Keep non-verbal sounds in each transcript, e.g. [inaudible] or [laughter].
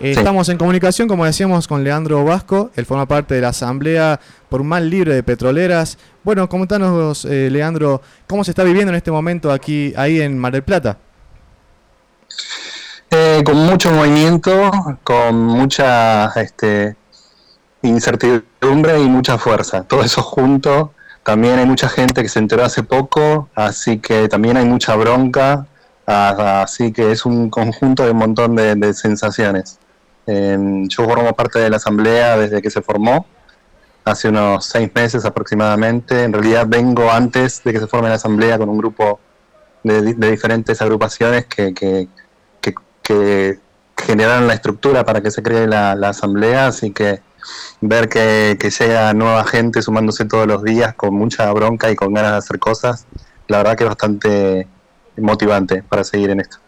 Eh, estamos en comunicación, como decíamos, con Leandro Vasco. Él forma parte de la Asamblea por un Mal Libre de Petroleras. Bueno, comentanos, eh, Leandro, ¿cómo se está viviendo en este momento aquí, ahí en Mar del Plata? Eh, con mucho movimiento, con mucha este, incertidumbre y mucha fuerza. Todo eso junto. También hay mucha gente que se enteró hace poco, así que también hay mucha bronca. Así que es un conjunto de un montón de sensaciones. Em, yo formo parte de la asamblea desde que se formó, hace unos seis meses aproximadamente. En realidad vengo antes de que se forme la asamblea con un grupo de, diferentes agrupaciones que, que, que, generaron la estructura para que se cree la, asamblea, así que ver que, que llega nueva gente sumándose todos los días con mucha bronca y con ganas de hacer cosas, la verdad que es bastante motivante para seguir en esto.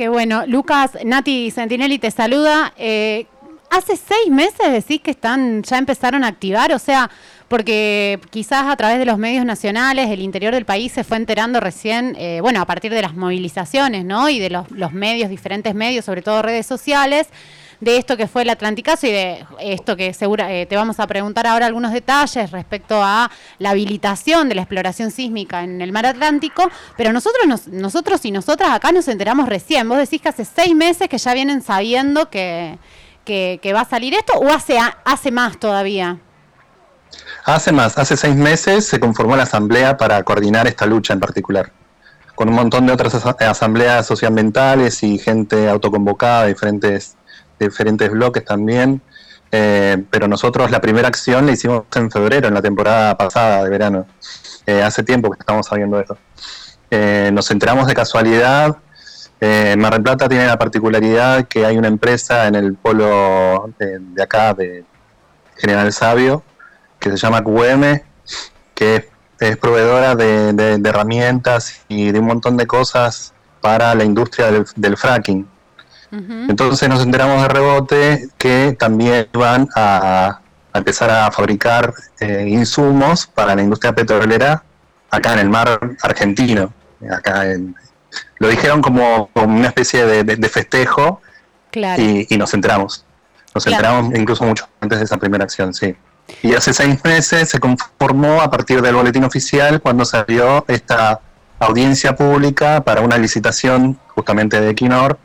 Qué bueno. Lucas, Nati Sentinelli te saluda. Eh, hace seis meses decís que están, ya empezaron a activar, o sea, porque quizás a través de los medios nacionales, el interior del país se fue enterando recién, eh, bueno, a partir de las movilizaciones, ¿no? Y de los, los medios, diferentes medios, sobre todo redes sociales de esto que fue el Atlanticazo y de esto que segura, eh, te vamos a preguntar ahora algunos detalles respecto a la habilitación de la exploración sísmica en el mar Atlántico, pero nosotros, nosotros y nosotras acá nos enteramos recién. Vos decís que hace seis meses que ya vienen sabiendo que, que, va a salir esto o hace, hace más todavía. Hace más, hace seis meses se conformó la asamblea para coordinar esta lucha en particular, con un montón de otras asambleas socioambientales y gente autoconvocada de diferentes diferentes bloques también. Eh, pero nosotros la primera acción la hicimos en febrero, en la temporada pasada de verano. Eh, hace tiempo que estamos sabiendo eso. Eh, nos enteramos de casualidad. Mar del Plata tiene la particularidad que hay una empresa en el polo de, acá, de General Sabio, que se llama QM, que es, proveedora de, herramientas y de un montón de cosas para la industria del fracking. Entonces nos enteramos de rebote que también van a, empezar a fabricar eh, insumos para la industria petrolera acá en el mar argentino. Acá lo dijeron como, una especie de, festejo y, nos enteramos. Nos enteramos incluso mucho antes de esa primera acción, sí. Y hace seis meses se conformó a partir del boletín oficial cuando salió esta audiencia pública para una licitación justamente de Equinor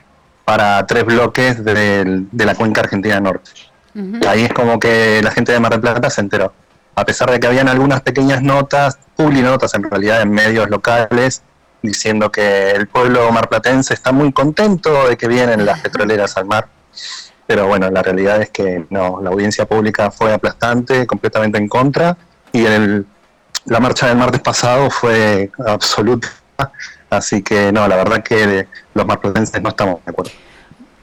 para tres bloques de, la cuenca argentina norte. Ahí es como que la gente de Mar del Plata se enteró. A pesar de que habían algunas pequeñas notas, notas en realidad en medios locales, diciendo que el pueblo marplatense está muy contento de que vienen las petroleras al mar. Pero bueno, la realidad es que no, la audiencia pública fue aplastante, completamente en contra, y el, la marcha del martes pasado fue absoluta Así que no, la verdad que los marplatenses no estamos de acuerdo.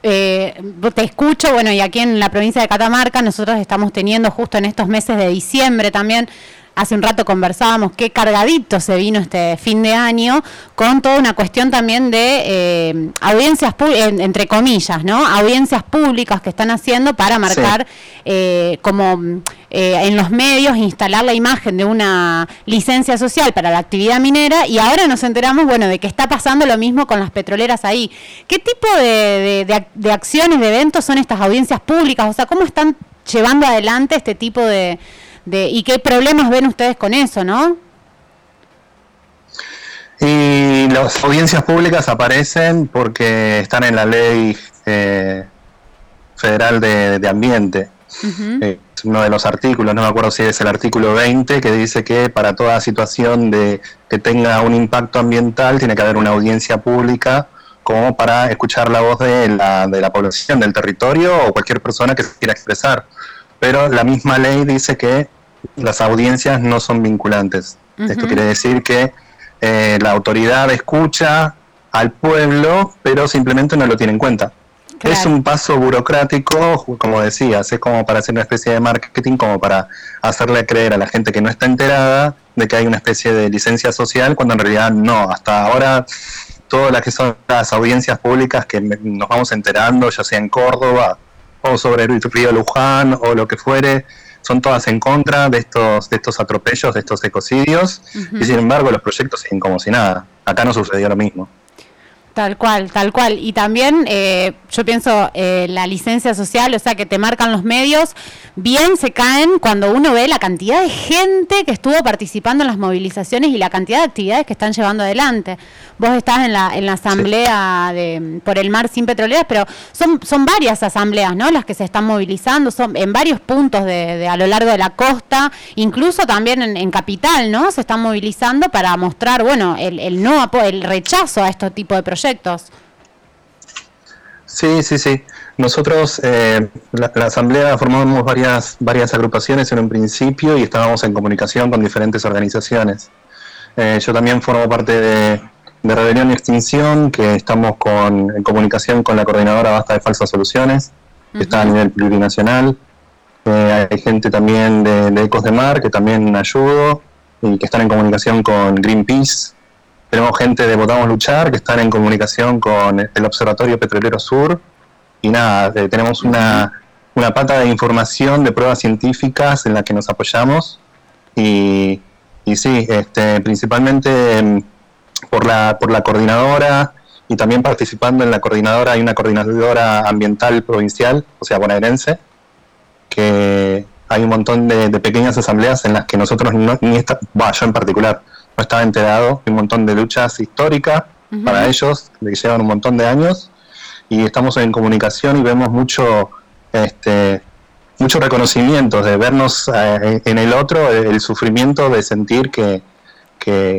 Eh, te escucho, bueno, y aquí en la provincia de Catamarca nosotros estamos teniendo justo en estos meses de diciembre también hace un rato conversábamos qué cargadito se vino este fin de año con toda una cuestión también de eh, audiencias, entre comillas, ¿no? Audiencias públicas que están haciendo para marcar eh, como eh, en los medios, instalar la imagen de una licencia social para la actividad minera y ahora nos enteramos, bueno, de que está pasando lo mismo con las petroleras ahí. ¿Qué tipo de, de, de acciones, de eventos son estas audiencias públicas? O sea, ¿cómo están llevando adelante este tipo de y qué problemas ven ustedes con eso, ¿no? Y las audiencias públicas aparecen porque están en la ley eh, federal de, ambiente. Eh, uno de los artículos, no me acuerdo si es el artículo 20, que dice que para toda situación de que tenga un impacto ambiental tiene que haber una audiencia pública como para escuchar la voz de la, de la población del territorio o cualquier persona que se quiera expresar pero la misma ley dice que las audiencias no son vinculantes. Esto quiere decir que eh, la autoridad escucha al pueblo, pero simplemente no lo tiene en cuenta. Es un paso burocrático, como decías, es como para hacer una especie de marketing, como para hacerle creer a la gente que no está enterada de que hay una especie de licencia social, cuando en realidad no. Hasta ahora, todas las que son las audiencias públicas que nos vamos enterando, ya sea en Córdoba o sobre el río Luján o lo que fuere, son todas en contra de estos, de estos atropellos, de estos ecocidios, y sin embargo los proyectos siguen como si nada. Acá no sucedió lo mismo. Tal cual, tal cual. Y también eh, yo pienso eh, la licencia social, o sea, que te marcan los medios, bien se caen cuando uno ve la cantidad de gente que estuvo participando en las movilizaciones y la cantidad de actividades que están llevando adelante. Vos estás en la, en la asamblea de, por el mar sin petroleras, pero son, son varias asambleas, ¿no? Las que se están movilizando, son en varios puntos de, a lo largo de la costa, incluso también en, Capital, ¿no? Se están movilizando para mostrar, bueno, el, el no el rechazo a este tipo de proyectos Sí, sí, sí. Nosotros, eh, la, Asamblea, formamos varias, varias agrupaciones en un principio y estábamos en comunicación con diferentes organizaciones. Eh, yo también formo parte de, Rebelión y Extinción, que estamos con, en comunicación con la coordinadora Basta de Falsas Soluciones, que está a nivel plurinacional. Eh, hay gente también de, de, Ecos de Mar, que también ayudo, y que están en comunicación con Greenpeace, tenemos gente de Votamos Luchar que están en comunicación con el Observatorio Petrolero Sur. Y nada, eh, tenemos una, una pata de información, de pruebas científicas en la que nos apoyamos. Y, y sí, este, principalmente em, por la, por la coordinadora y también participando en la coordinadora, hay una coordinadora ambiental provincial, o sea, bonaerense, que hay un montón de, pequeñas asambleas en las que nosotros, no, ni esta, yo en particular, no estaba enterado de un montón de luchas históricas para ellos, de que llevan un montón de años, y estamos en comunicación y vemos mucho, este, mucho reconocimiento de vernos eh, en el otro, el sufrimiento de sentir que,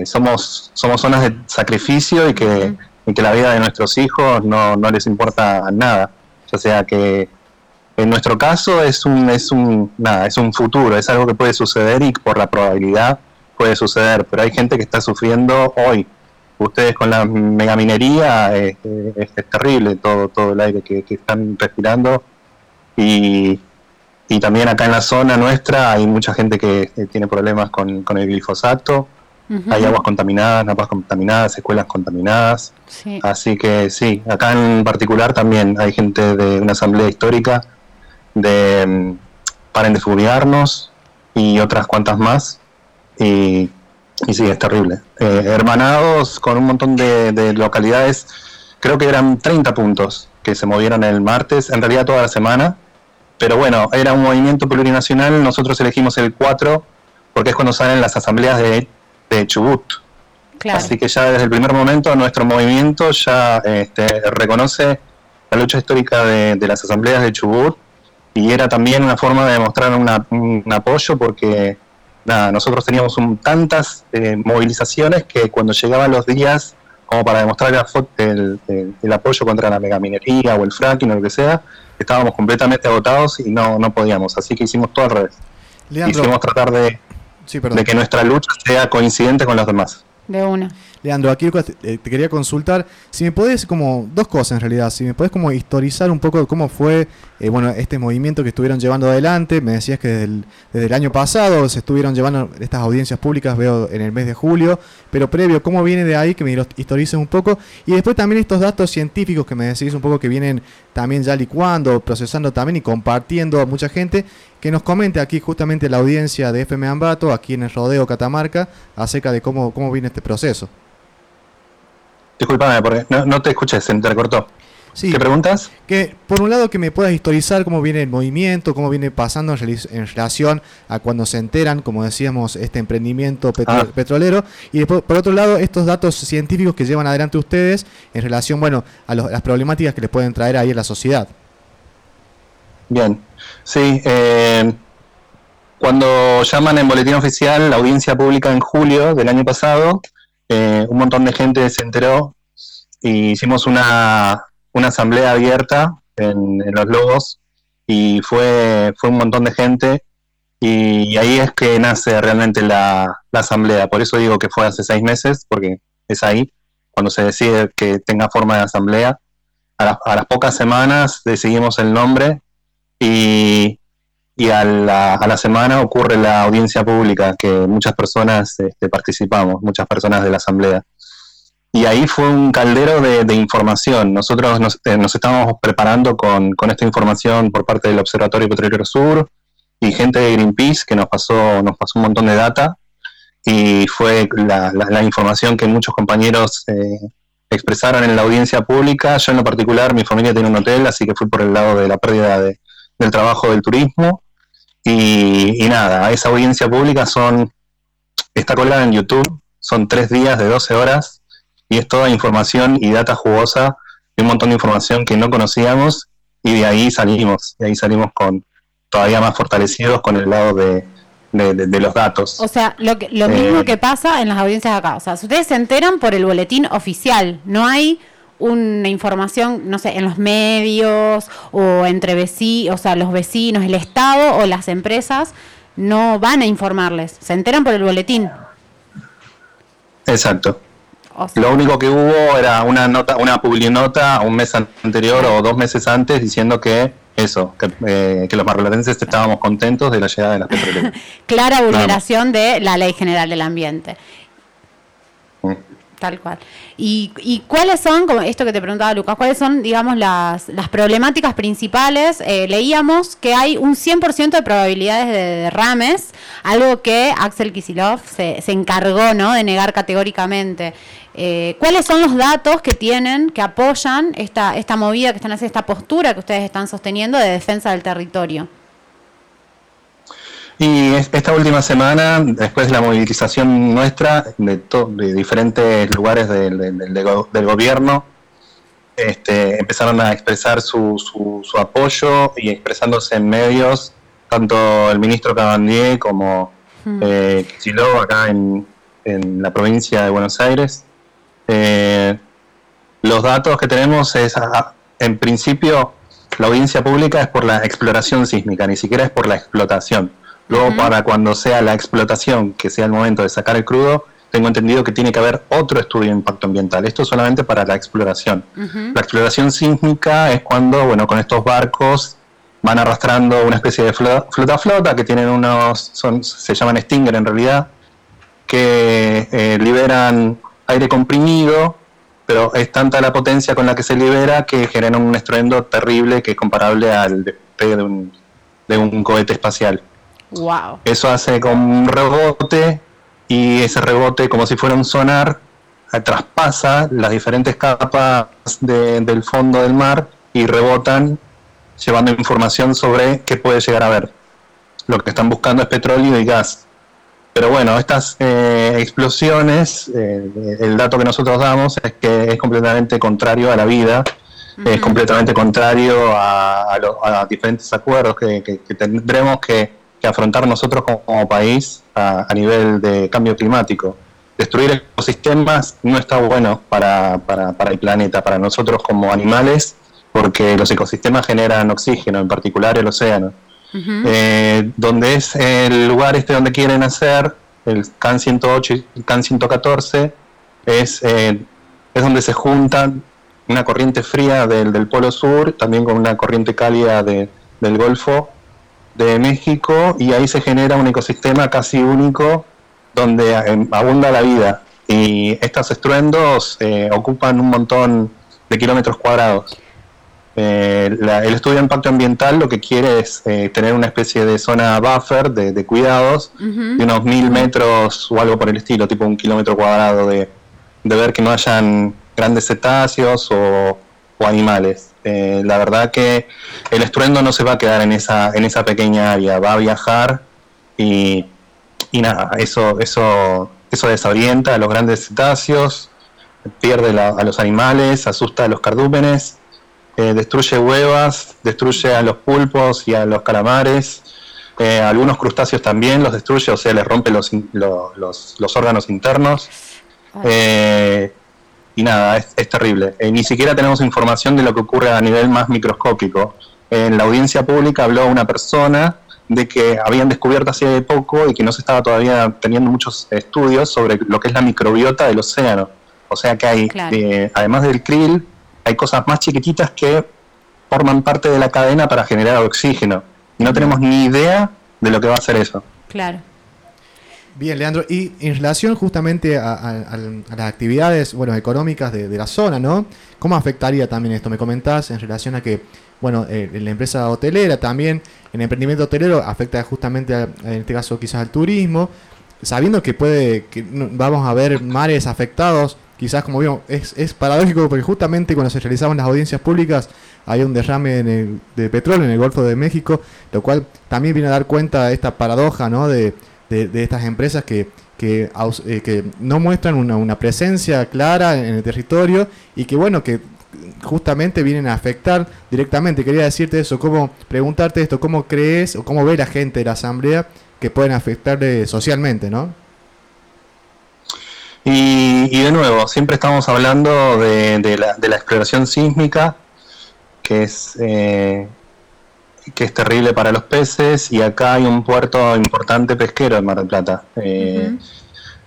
somos, somos zonas de sacrificio y que, que la vida de nuestros hijos no, no les importa nada. O sea que en nuestro caso es un, es un, nada, es un futuro, es algo que puede suceder y por la probabilidad puede suceder, pero hay gente que está sufriendo hoy. Ustedes con la megaminería eh, es, terrible todo, todo el aire que, están respirando y, y, también acá en la zona nuestra hay mucha gente que, tiene problemas con, el glifosato. Hay aguas contaminadas, napas contaminadas, escuelas contaminadas. Así que sí, acá en particular también hay gente de una asamblea histórica de mm, Paren de Fumigarnos y otras cuantas más y, sí, es terrible. Eh, hermanados con un montón de, localidades, creo que eran 30 puntos que se movieron el martes, en realidad toda la semana, pero bueno, era un movimiento plurinacional, nosotros elegimos el 4 porque es cuando salen las asambleas de, de Chubut. Así que ya desde el primer momento nuestro movimiento ya este, reconoce la lucha histórica de, las asambleas de Chubut y era también una forma de demostrar un apoyo porque nada, nosotros teníamos tantas eh, movilizaciones que cuando llegaban los días como para demostrar el, el, apoyo contra la megaminería o el fracking o lo que sea, estábamos completamente agotados y no, no podíamos. Así que hicimos todo al revés. Hicimos tratar de, de que nuestra lucha sea coincidente con los demás. De una. Leandro, aquí eh, te quería consultar si me podés, como dos cosas en realidad, si me podés como historizar un poco cómo fue eh, bueno este movimiento que estuvieron llevando adelante. Me decías que desde el, año pasado se estuvieron llevando estas audiencias públicas, veo en el mes de julio, pero previo, ¿cómo viene de ahí? Que me historices un poco. Y después también estos datos científicos que me decís un poco que vienen también ya licuando, procesando también y compartiendo a mucha gente, que nos comente aquí justamente la audiencia de FM Ambato, aquí en el Rodeo Catamarca, acerca de cómo, cómo viene este proceso. Disculpame, porque no, te escuché, se te recortó. ¿Qué preguntas? Que por un lado que me puedas historizar cómo viene el movimiento, cómo viene pasando en, relación a cuando se enteran, como decíamos, este emprendimiento ah. petrolero, y después, por otro lado estos datos científicos que llevan adelante ustedes en relación, bueno, a las problemáticas que les pueden traer ahí en la sociedad. Bien, sí. Eh, cuando llaman en boletín oficial la audiencia pública en julio del año pasado, eh, un montón de gente se enteró y hicimos una, una asamblea abierta en, Los Lobos y fue, fue un montón de gente y, ahí es que nace realmente la, asamblea. Por eso digo que fue hace seis meses, porque es ahí cuando se decide que tenga forma de asamblea. A, a las pocas semanas decidimos el nombre y, y a la, a la, semana ocurre la audiencia pública, que muchas personas este, participamos, muchas personas de la Asamblea. Y ahí fue un caldero de, información. Nosotros nos, eh, estábamos preparando con, con, esta información por parte del Observatorio Petrolero Sur y gente de Greenpeace que nos pasó, nos pasó un montón de data y fue la, la, información que muchos compañeros eh, expresaron en la audiencia pública. Yo en lo particular, mi familia tiene un hotel, así que fui por el lado de la pérdida de, del trabajo del turismo. Y, y, nada, esa audiencia pública son está colgada en YouTube, son tres días de 12 horas y es toda información y data jugosa y un montón de información que no conocíamos y de ahí salimos, de ahí salimos con todavía más fortalecidos con el lado de, de, los datos. O sea, lo, que, lo mismo eh, que pasa en las audiencias acá. O sea, ustedes se enteran por el boletín oficial, no hay una información, no sé, en los medios o entre vecinos, o sea, los vecinos, el Estado o las empresas no van a informarles, se enteran por el boletín. Exacto. Lo único que hubo era una nota, una publinota un mes anterior o dos meses antes diciendo que eso, que, eh, que los marplatenses estábamos contentos de la llegada de las petroleras. [laughs] Clara vulneración de la Ley General del Ambiente. Mm. Tal cual. ¿Y, ¿Y, cuáles son, como esto que te preguntaba Lucas, cuáles son, digamos, las, las problemáticas principales? Eh, leíamos que hay un 100% de probabilidades de derrames, algo que Axel Kisilov se, se encargó ¿no? de negar categóricamente. Eh, ¿Cuáles son los datos que tienen, que apoyan esta, esta movida que están haciendo, esta postura que ustedes están sosteniendo de defensa del territorio? Y esta última semana, después de la movilización nuestra de, de diferentes lugares del, gobierno, este, empezaron a expresar su, su, apoyo y expresándose en medios, tanto el ministro Cabandier como hmm. eh, acá en, en, la provincia de Buenos Aires. Eh, los datos que tenemos es, en principio, la audiencia pública es por la exploración sísmica, ni siquiera es por la explotación Luego, para cuando sea la explotación, que sea el momento de sacar el crudo, tengo entendido que tiene que haber otro estudio de impacto ambiental. Esto solamente para la exploración. La exploración sísmica es cuando, bueno, con estos barcos van arrastrando una especie de flota-flota que tienen unos, son, se llaman Stinger en realidad, que eh, liberan aire comprimido, pero es tanta la potencia con la que se libera que genera un estruendo terrible que es comparable al despegue de un, de un cohete espacial. Eso hace como un rebote y ese rebote, como si fuera un sonar, eh, traspasa las diferentes capas del fondo del mar y rebotan llevando información sobre qué puede llegar a ver. Lo que están buscando es petróleo y gas. Pero bueno, estas eh, explosiones, eh, el dato que nosotros damos es que es completamente contrario a la vida, es completamente contrario a, a, diferentes acuerdos que tendremos que afrontar nosotros como, país a, nivel de cambio climático. Destruir ecosistemas no está bueno para, para, el planeta, para nosotros como animales, porque los ecosistemas generan oxígeno, en particular el océano. Eh, donde es el lugar este donde quieren hacer, el CAN 108 y el CAN 114, es, eh, es donde se juntan una corriente fría del, del Polo Sur, también con una corriente cálida de, del Golfo, de México y ahí se genera un ecosistema casi único donde eh, abunda la vida y estos estruendos eh, ocupan un montón de kilómetros cuadrados. Eh, el estudio de impacto ambiental lo que quiere es tener una especie de zona buffer de, cuidados de unos mil metros o algo por el estilo, tipo un kilómetro cuadrado de, de ver que no hayan grandes cetáceos o, o animales. Eh, la verdad que el estruendo no se va a quedar en esa, en esa pequeña área, va a viajar y, nada, eso, eso, eso desorienta a los grandes cetáceos, pierde a los animales, asusta a los cardúmenes, eh, destruye huevas, destruye a los pulpos y a los calamares, eh, algunos crustáceos también los destruye, o sea, les rompe los, los, los, órganos internos y nada, es, terrible. Eh, ni siquiera tenemos información de lo que ocurre a nivel más microscópico. En la audiencia pública habló una persona de que habían descubierto hace poco y que no se estaba todavía teniendo muchos estudios sobre lo que es la microbiota del océano. O sea que hay, eh, además del krill, hay cosas más chiquititas que forman parte de la cadena para generar oxígeno. Y no tenemos ni idea de lo que va a hacer eso. Claro. Bien, Leandro, y en relación justamente a, las actividades bueno, económicas de, la zona, ¿no? ¿Cómo afectaría también esto? Me comentás en relación a que, bueno, eh, la empresa hotelera también, el emprendimiento hotelero afecta justamente, en este caso quizás al turismo, sabiendo que puede, que vamos a ver mares afectados quizás como vimos, es, es paradójico porque justamente cuando se realizaban las audiencias públicas hay un derrame de petróleo en el Golfo de México, lo cual también viene a dar cuenta de esta paradoja ¿no? de, de, estas empresas que, eh, que no muestran una, una, presencia clara en el territorio y que bueno, que justamente vienen a afectar directamente. Quería decirte eso, cómo preguntarte esto, cómo crees o cómo ve la gente de la asamblea que pueden afectarle socialmente, ¿no? Y, de nuevo, siempre estamos hablando de, de la, exploración sísmica, que es, eh, que es terrible para los peces, y acá hay un puerto importante pesquero en Mar del Plata. Eh,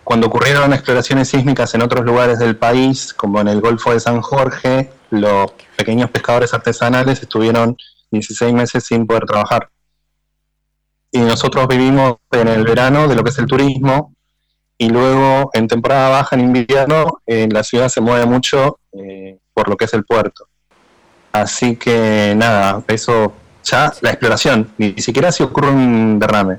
cuando ocurrieron exploraciones sísmicas en otros lugares del país, como en el Golfo de San Jorge, los pequeños pescadores artesanales estuvieron 16 meses sin poder trabajar. Y nosotros vivimos en el verano de lo que es el turismo, y luego en temporada baja, en invierno, en la ciudad se mueve mucho eh, por lo que es el puerto. Así que nada, eso ya la exploración, ni, siquiera si ocurre un derrame.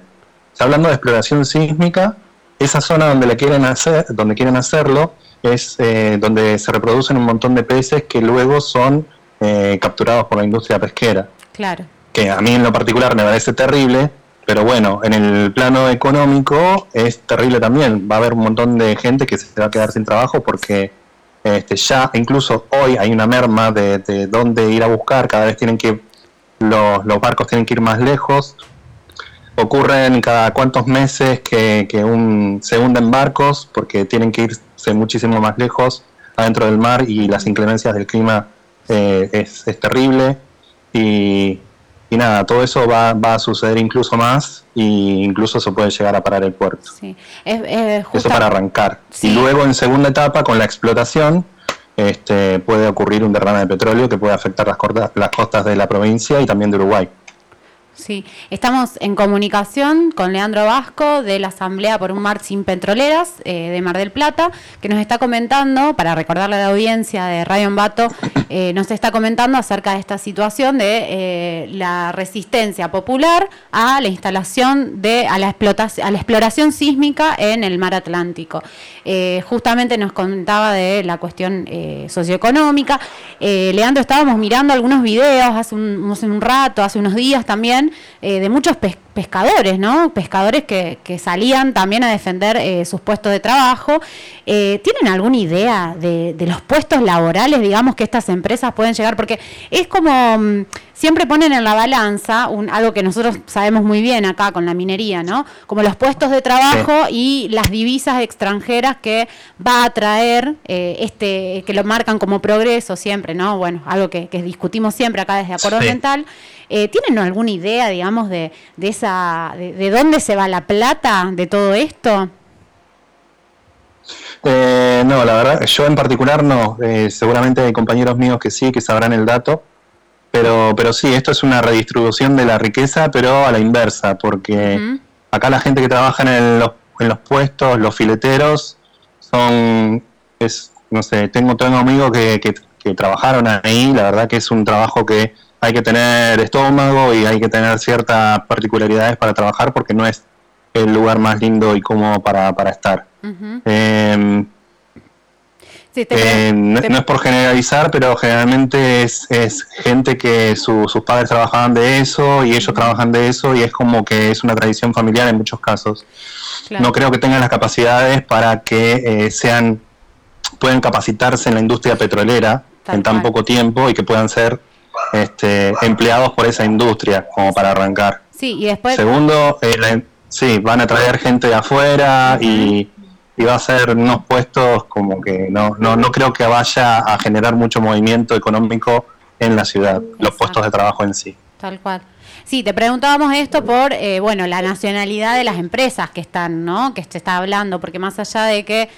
Está hablando de exploración sísmica, esa zona donde le quieren hacer, donde quieren hacerlo, es eh, donde se reproducen un montón de peces que luego son eh, capturados por la industria pesquera. Claro. Que a mí en lo particular me parece terrible, pero bueno, en el plano económico es terrible también. Va a haber un montón de gente que se va a quedar sin trabajo porque este, ya incluso hoy hay una merma de, de dónde ir a buscar. Cada vez tienen que los, los barcos tienen que ir más lejos. Ocurren cada cuantos meses que, que un, se hunden barcos porque tienen que irse muchísimo más lejos adentro del mar y las inclemencias del clima eh, es, es terrible. Y, y nada, todo eso va, va a suceder incluso más e incluso se puede llegar a parar el puerto. Sí. Eso para arrancar. Y luego en segunda etapa, con la explotación, este, puede ocurrir un derrame de petróleo que puede afectar las, las costas de la provincia y también de Uruguay. Sí, estamos en comunicación con Leandro Vasco de la Asamblea por un Mar sin Petroleras eh, de Mar del Plata, que nos está comentando, para recordarle a la audiencia de Radio Ambato, eh, nos está comentando acerca de esta situación de eh, la resistencia popular a la instalación de, a la, explotación, a la exploración sísmica en el mar Atlántico. justamente nos comentaba de la cuestión socioeconómica. Leandro, estábamos mirando algunos videos hace un, hace un rato, hace unos días también, eh, de muchos pescadores, ¿no? Pescadores que, salían también a defender eh, sus puestos de trabajo. Eh, ¿Tienen alguna idea de, los puestos laborales, digamos, que estas empresas pueden llegar? Porque es como, mm, siempre ponen en la balanza un, algo que nosotros sabemos muy bien acá con la minería, ¿no? Como los puestos de trabajo y las divisas extranjeras que va a traer este, que lo marcan como progreso siempre, ¿no? Bueno, algo que, discutimos siempre acá desde Acuerdo Ambiental. Eh, ¿Tienen alguna idea, digamos, de, de esa, de, dónde se va la plata de todo esto? Eh, no, la verdad, yo en particular no. Eh, seguramente hay compañeros míos que sí, que sabrán el dato. Pero, pero sí, esto es una redistribución de la riqueza, pero a la inversa, porque acá la gente que trabaja en, los, en los puestos, los fileteros, son, es, no sé, tengo, tengo amigos que, que, que trabajaron ahí, la verdad que es un trabajo que hay que tener estómago y hay que tener ciertas particularidades para trabajar porque no es el lugar más lindo y cómodo para, para estar. Em, eh, no, es por generalizar, pero generalmente es, es gente que sus padres trabajaban de eso y ellos trabajan de eso y es como que es una tradición familiar en muchos casos. No creo que tengan las capacidades para que eh, sean puedan capacitarse en la industria petrolera en tan poco tiempo y que puedan ser este, empleados por esa industria, como para arrancar. Sí, y después... Segundo, eh, sí, van a traer gente de afuera y, va a ser unos puestos como que no, no, no creo que vaya a generar mucho movimiento económico en la ciudad, los puestos de trabajo en sí. Tal cual. Sí, te preguntábamos esto por, eh, bueno, la nacionalidad de las empresas que están, ¿no? Que se está hablando, porque más allá de que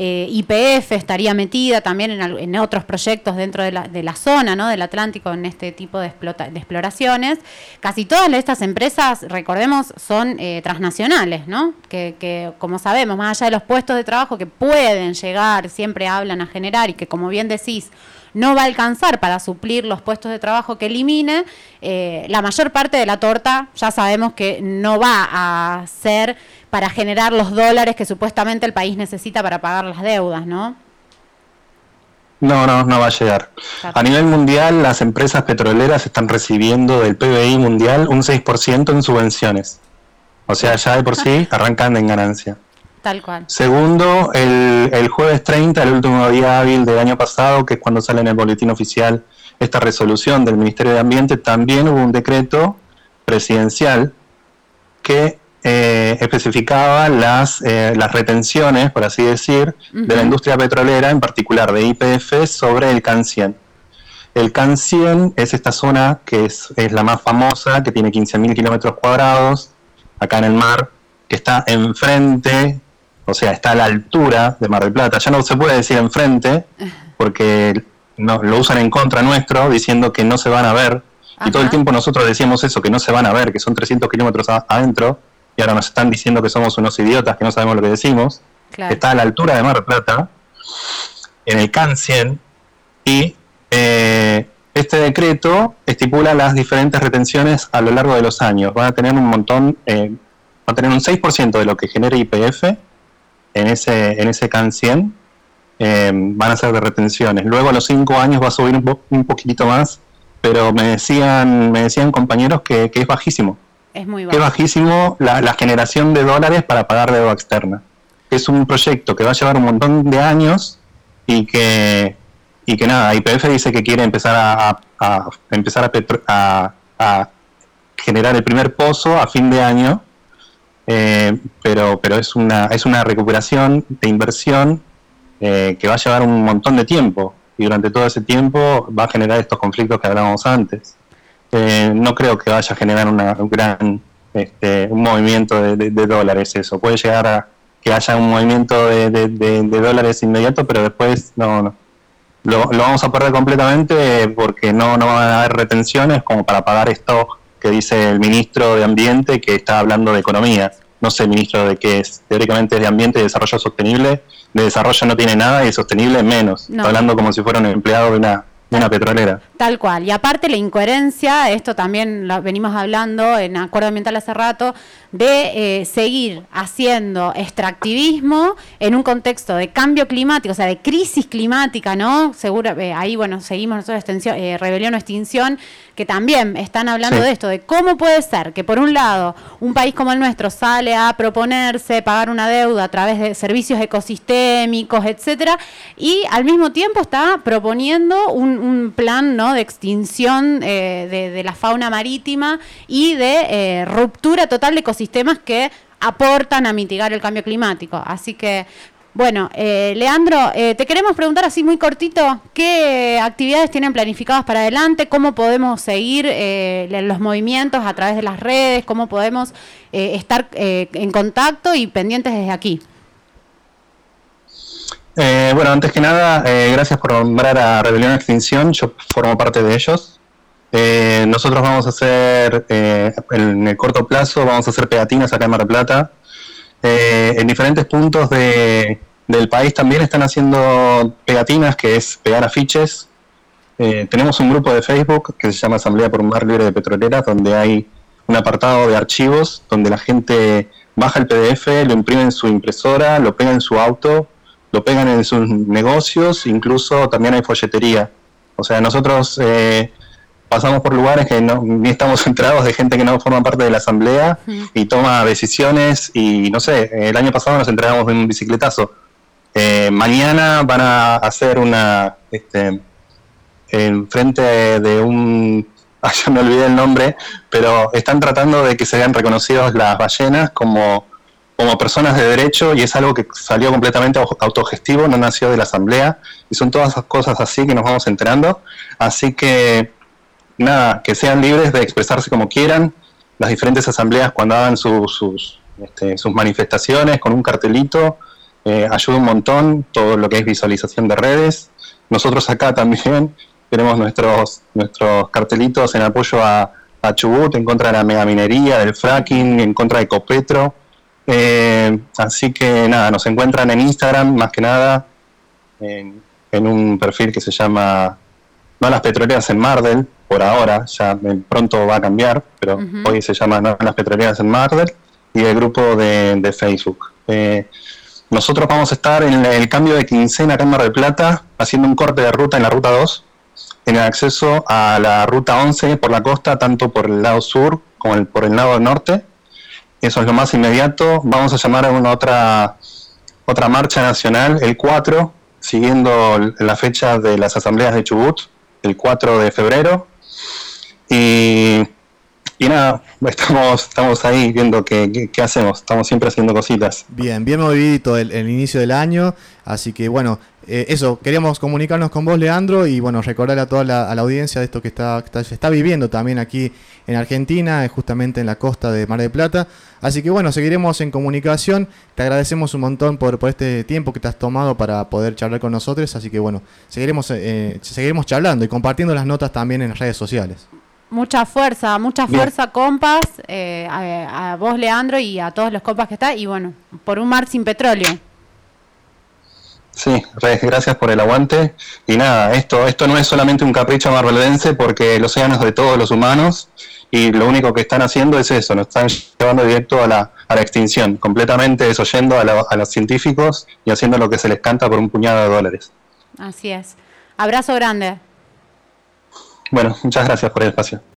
eh, IPF estaría metida también en, otros proyectos dentro de la, de la, zona ¿no? del Atlántico en este tipo de, explota, de exploraciones. Casi todas estas empresas, recordemos, son eh, transnacionales, ¿no? Que, que, como sabemos, más allá de los puestos de trabajo que pueden llegar, siempre hablan a generar y que como bien decís, no va a alcanzar para suplir los puestos de trabajo que elimine, eh, la mayor parte de la torta ya sabemos que no va a ser para generar los dólares que supuestamente el país necesita para pagar las deudas, ¿no? No, no, no va a llegar. A nivel mundial, las empresas petroleras están recibiendo del PBI mundial un 6% en subvenciones. O sea, ya de por sí [laughs] arrancan en ganancia. Tal cual. Segundo, el, el jueves 30, el último día hábil del año pasado, que es cuando sale en el boletín oficial esta resolución del Ministerio de Ambiente, también hubo un decreto presidencial que eh, especificaba las, eh, las retenciones, por así decir, de la industria petrolera, en particular de IPF, sobre el CAN 100. El CAN 100 es esta zona que es, es la más famosa, que tiene 15.000 kilómetros cuadrados, acá en el mar, que está enfrente, o sea, está a la altura de Mar del Plata. Ya no se puede decir enfrente, porque no, lo usan en contra nuestro, diciendo que no se van a ver. Y todo el tiempo nosotros decíamos eso, que no se van a ver, que son 300 kilómetros adentro, y ahora nos están diciendo que somos unos idiotas, que no sabemos lo que decimos. Está a la altura de Mar del Plata, en el CAN 100, y eh, este decreto estipula las diferentes retenciones a lo largo de los años. Van a tener un montón, eh, va a tener un 6% de lo que genera IPF en ese, en ese CAN 100 eh, van a ser de retenciones. Luego a los cinco años va a subir un, poquitito más, pero me decían, me decían compañeros que, es bajísimo. Es muy bajo. Que es bajísimo la, generación de dólares para pagar deuda externa. Es un proyecto que va a llevar un montón de años y que, y que nada, IPF dice que quiere empezar a, empezar a, a, generar el primer pozo a fin de año, eh, pero, pero es, una, es una recuperación de inversión eh, que va a llevar un montón de tiempo y durante todo ese tiempo va a generar estos conflictos que hablábamos antes. Eh, no creo que vaya a generar una, un gran este, un movimiento de, dólares eso. Puede llegar a que haya un movimiento de, dólares inmediato, pero después no, no. Lo, vamos a perder completamente porque no, no van a haber retenciones como para pagar esto que dice el ministro de Ambiente que está hablando de economía. No sé, ministro de qué es. Teóricamente es de Ambiente y Desarrollo Sostenible de desarrollo no tiene nada y sostenible menos. hablando como si fuera un empleado de una una petrolera. Tal cual. Y aparte la incoherencia, esto también lo venimos hablando en Acuerdo Ambiental hace rato, de eh, seguir haciendo extractivismo en un contexto de cambio climático, o sea, de crisis climática, ¿no? Seguro, eh, ahí, bueno, seguimos nosotros, extensión, eh, rebelión o extinción, que también están hablando de esto, de cómo puede ser que por un lado un país como el nuestro sale a proponerse pagar una deuda a través de servicios ecosistémicos, etcétera, y al mismo tiempo está proponiendo un, un, plan ¿no? De extinción eh, de, la fauna marítima y de eh, ruptura total de ecosistemas que aportan a mitigar el cambio climático. Así que, bueno, eh, Leandro, te queremos preguntar así muy cortito, ¿qué actividades tienen planificadas para adelante? ¿Cómo podemos seguir los movimientos a través de las redes? ¿Cómo podemos estar en contacto y pendientes desde aquí? Eh, bueno, antes que nada, eh, gracias por nombrar a Rebelión Extinción, yo formo parte de ellos. Eh, nosotros vamos a hacer, en el corto plazo, vamos a hacer pegatinas acá en Mar del Plata. en diferentes puntos del país también están haciendo pegatinas, que es pegar afiches. tenemos un grupo de Facebook que se llama Asamblea por un Mar Libre de Petroleras, donde hay un apartado de archivos, donde la gente baja el PDF, lo imprime en su impresora, lo pega en su auto lo pegan en sus negocios, incluso también hay folletería. O sea, nosotros eh, pasamos por lugares que no, ni estamos [laughs] centrados de gente que no forma parte de la asamblea y toma decisiones y no sé, el año pasado nos entregamos de un bicicletazo. Eh, mañana van a hacer una, este, en frente de un, [laughs] ah, ya me olvidé el nombre, pero están tratando de que se vean reconocidos las ballenas como como personas de derecho y es algo que salió completamente autogestivo, no nació de la asamblea y son todas esas cosas así que nos vamos enterando. Así que nada, que sean libres de expresarse como quieran. Las diferentes asambleas cuando hagan sus, este, sus manifestaciones con un cartelito, eh, ayuda un montón todo lo que es visualización de redes. Nosotros acá también [laughs] tenemos nuestros, nuestros cartelitos en apoyo a, a Chubut, en contra de la megaminería, del fracking, en contra de Copetro eh, así que nada, nos encuentran en Instagram más que nada, en, un perfil que se llama No las petroleras en Mardel, por ahora, ya pronto va a cambiar, pero hoy se llama No las petroleras en Mardel, y el grupo de, Facebook. Eh, nosotros vamos a estar en el cambio de quincena acá en Mar del Plata, haciendo un corte de ruta en la ruta 2, en el acceso a la ruta 11 por la costa, tanto por el lado sur como por el lado norte. Eso es lo más inmediato. Vamos a llamar a una otra, otra marcha nacional, el 4, siguiendo la fecha de las asambleas de Chubut, el 4 de febrero. Y y nada, estamos, estamos ahí viendo qué, qué, hacemos, estamos siempre haciendo cositas. Bien, bien movidito el, inicio del año, así que bueno, eh, eso, queríamos comunicarnos con vos, Leandro, y bueno, recordar a toda la, audiencia de esto que está, se está viviendo también aquí en Argentina, eh, justamente en la costa de Mar del Plata. Así que bueno, seguiremos en comunicación. Te agradecemos un montón por, por este tiempo que te has tomado para poder charlar con nosotros. Así que bueno, seguiremos, eh, seguiremos charlando y compartiendo las notas también en las redes sociales. Mucha fuerza, mucha fuerza, compas, eh, a, vos, Leandro, y a todos los compas que está, y bueno, por un mar sin petróleo. Sí, gracias por el aguante. Y nada, esto, esto no es solamente un capricho marveldense porque el océano es de todos los humanos y lo único que están haciendo es eso, nos están llevando directo a la, a la extinción, completamente desoyendo a, a los científicos y haciendo lo que se les canta por un puñado de dólares. Así es. Abrazo grande. Bueno, muchas gracias por el espacio.